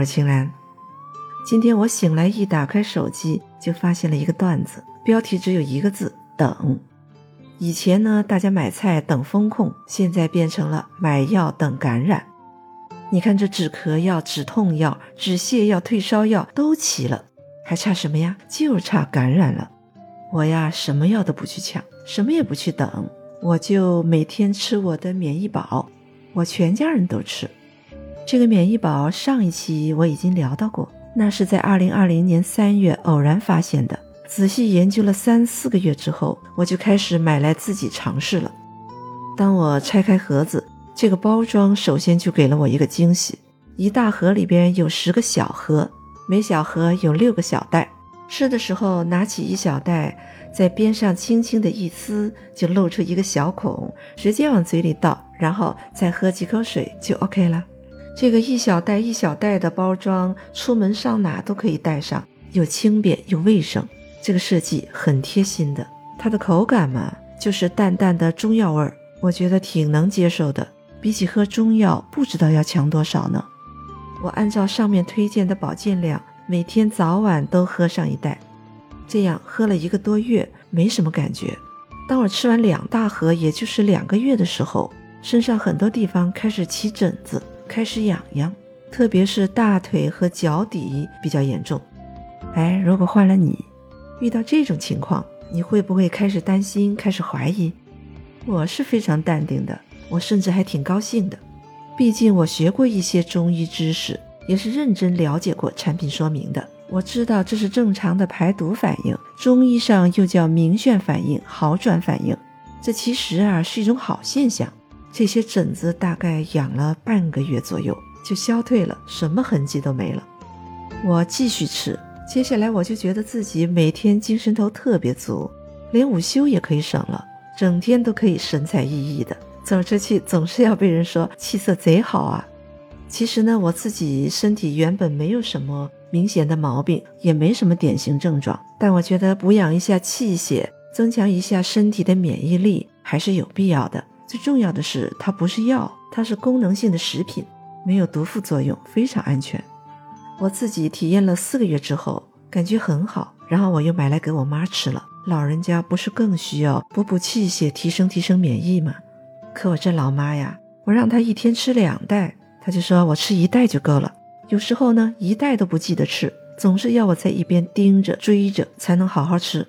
我是青兰。今天我醒来一打开手机，就发现了一个段子，标题只有一个字：等。以前呢，大家买菜等风控，现在变成了买药等感染。你看这止咳药、止痛药、止泻药、退烧药都齐了，还差什么呀？就差感染了。我呀，什么药都不去抢，什么也不去等，我就每天吃我的免疫宝，我全家人都吃。这个免疫宝上一期我已经聊到过，那是在二零二零年三月偶然发现的，仔细研究了三四个月之后，我就开始买来自己尝试了。当我拆开盒子，这个包装首先就给了我一个惊喜，一大盒里边有十个小盒，每小盒有六个小袋。吃的时候拿起一小袋，在边上轻轻的一撕，就露出一个小孔，直接往嘴里倒，然后再喝几口水就 OK 了。这个一小袋一小袋的包装，出门上哪都可以带上，又轻便又卫生。这个设计很贴心的。它的口感嘛，就是淡淡的中药味儿，我觉得挺能接受的。比起喝中药，不知道要强多少呢。我按照上面推荐的保健量。每天早晚都喝上一袋，这样喝了一个多月，没什么感觉。当我吃完两大盒，也就是两个月的时候，身上很多地方开始起疹子，开始痒痒，特别是大腿和脚底比较严重。哎，如果换了你，遇到这种情况，你会不会开始担心，开始怀疑？我是非常淡定的，我甚至还挺高兴的，毕竟我学过一些中医知识。也是认真了解过产品说明的，我知道这是正常的排毒反应，中医上又叫明眩反应、好转反应。这其实啊是一种好现象。这些疹子大概养了半个月左右就消退了，什么痕迹都没了。我继续吃，接下来我就觉得自己每天精神头特别足，连午休也可以省了，整天都可以神采奕奕的，走出去总是要被人说气色贼好啊。其实呢，我自己身体原本没有什么明显的毛病，也没什么典型症状。但我觉得补养一下气血，增强一下身体的免疫力还是有必要的。最重要的是，它不是药，它是功能性的食品，没有毒副作用，非常安全。我自己体验了四个月之后，感觉很好，然后我又买来给我妈吃了。老人家不是更需要补补气血，提升提升免疫吗？可我这老妈呀，我让她一天吃两袋。她就说：“我吃一袋就够了。有时候呢，一袋都不记得吃，总是要我在一边盯着追着才能好好吃。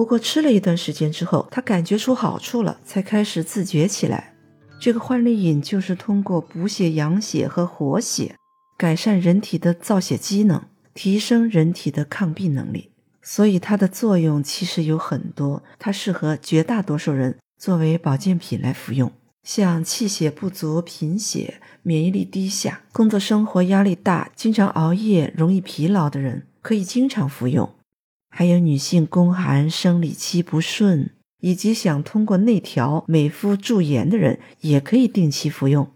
不过吃了一段时间之后，他感觉出好处了，才开始自觉起来。这个焕丽饮就是通过补血养血和活血，改善人体的造血机能，提升人体的抗病能力。所以它的作用其实有很多，它适合绝大多数人作为保健品来服用。”像气血不足、贫血、免疫力低下、工作生活压力大、经常熬夜、容易疲劳的人，可以经常服用；还有女性宫寒、生理期不顺，以及想通过内调美肤驻颜的人，也可以定期服用。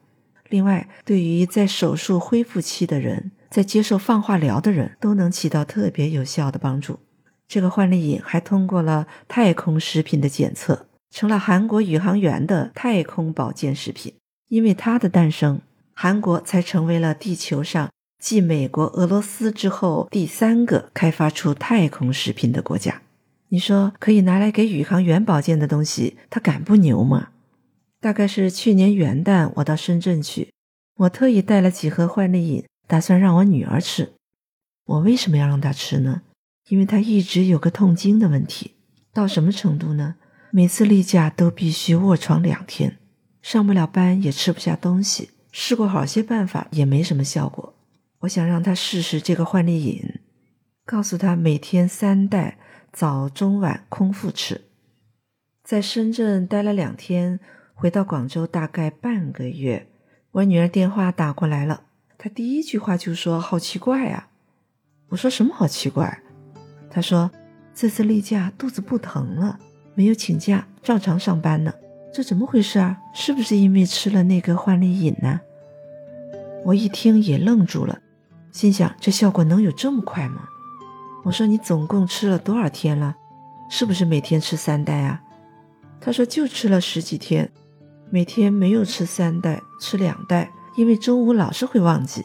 另外，对于在手术恢复期的人，在接受放化疗的人，都能起到特别有效的帮助。这个焕丽饮还通过了太空食品的检测。成了韩国宇航员的太空保健食品，因为它的诞生，韩国才成为了地球上继美国、俄罗斯之后第三个开发出太空食品的国家。你说可以拿来给宇航员保健的东西，他敢不牛吗？大概是去年元旦我到深圳去，我特意带了几盒焕丽饮，打算让我女儿吃。我为什么要让她吃呢？因为她一直有个痛经的问题，到什么程度呢？每次例假都必须卧床两天，上不了班也吃不下东西，试过好些办法也没什么效果。我想让他试试这个幻丽饮，告诉他每天三袋，早中晚空腹吃。在深圳待了两天，回到广州大概半个月，我女儿电话打过来了，她第一句话就说：“好奇怪啊！”我说：“什么好奇怪？”她说：“这次例假肚子不疼了。”没有请假，照常上班呢，这怎么回事啊？是不是因为吃了那个幻丽饮呢？我一听也愣住了，心想这效果能有这么快吗？我说你总共吃了多少天了？是不是每天吃三袋啊？他说就吃了十几天，每天没有吃三袋，吃两袋，因为中午老是会忘记。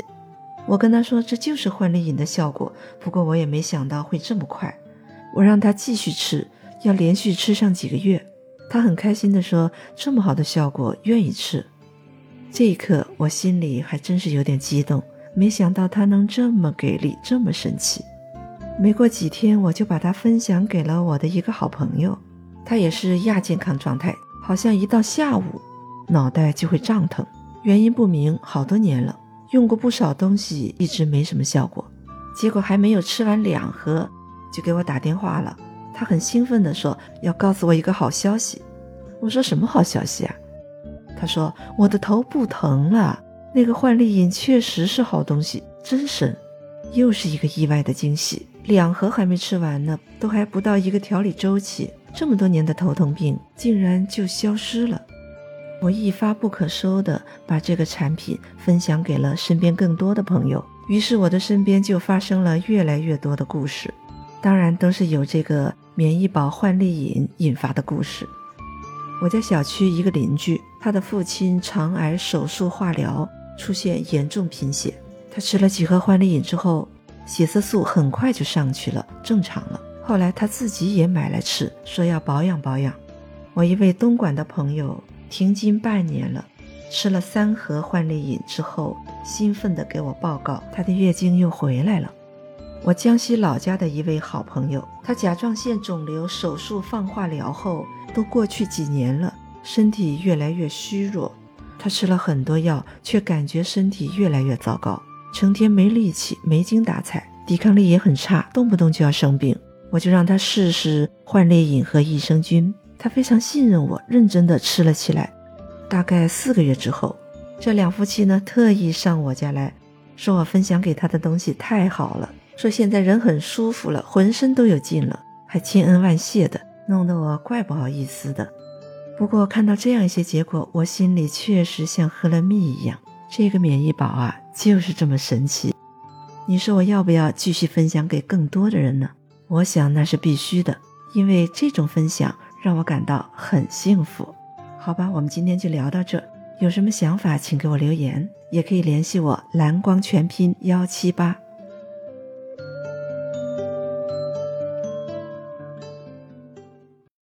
我跟他说这就是焕丽饮的效果，不过我也没想到会这么快。我让他继续吃，要连续吃上几个月。他很开心地说：“这么好的效果，愿意吃。”这一刻，我心里还真是有点激动，没想到他能这么给力，这么神奇。没过几天，我就把它分享给了我的一个好朋友，他也是亚健康状态，好像一到下午，脑袋就会胀疼，原因不明，好多年了，用过不少东西，一直没什么效果。结果还没有吃完两盒，就给我打电话了。他很兴奋地说：“要告诉我一个好消息。”我说：“什么好消息啊？”他说：“我的头不疼了。那个焕丽饮确实是好东西，真神！又是一个意外的惊喜。两盒还没吃完呢，都还不到一个调理周期，这么多年的头疼病竟然就消失了。”我一发不可收地把这个产品分享给了身边更多的朋友，于是我的身边就发生了越来越多的故事，当然都是有这个。免疫宝焕丽饮引发的故事。我家小区一个邻居，他的父亲肠癌手术化疗出现严重贫血，他吃了几盒焕丽饮之后，血色素很快就上去了，正常了。后来他自己也买来吃，说要保养保养。我一位东莞的朋友停经半年了，吃了三盒焕丽饮之后，兴奋地给我报告，她的月经又回来了。我江西老家的一位好朋友，他甲状腺肿瘤手术放化疗后，都过去几年了，身体越来越虚弱。他吃了很多药，却感觉身体越来越糟糕，成天没力气、没精打采，抵抗力也很差，动不动就要生病。我就让他试试焕丽饮和益生菌，他非常信任我，认真的吃了起来。大概四个月之后，这两夫妻呢特意上我家来说，我分享给他的东西太好了。说现在人很舒服了，浑身都有劲了，还千恩万谢的，弄得我怪不好意思的。不过看到这样一些结果，我心里确实像喝了蜜一样。这个免疫宝啊，就是这么神奇。你说我要不要继续分享给更多的人呢？我想那是必须的，因为这种分享让我感到很幸福。好吧，我们今天就聊到这。有什么想法，请给我留言，也可以联系我蓝光全拼幺七八。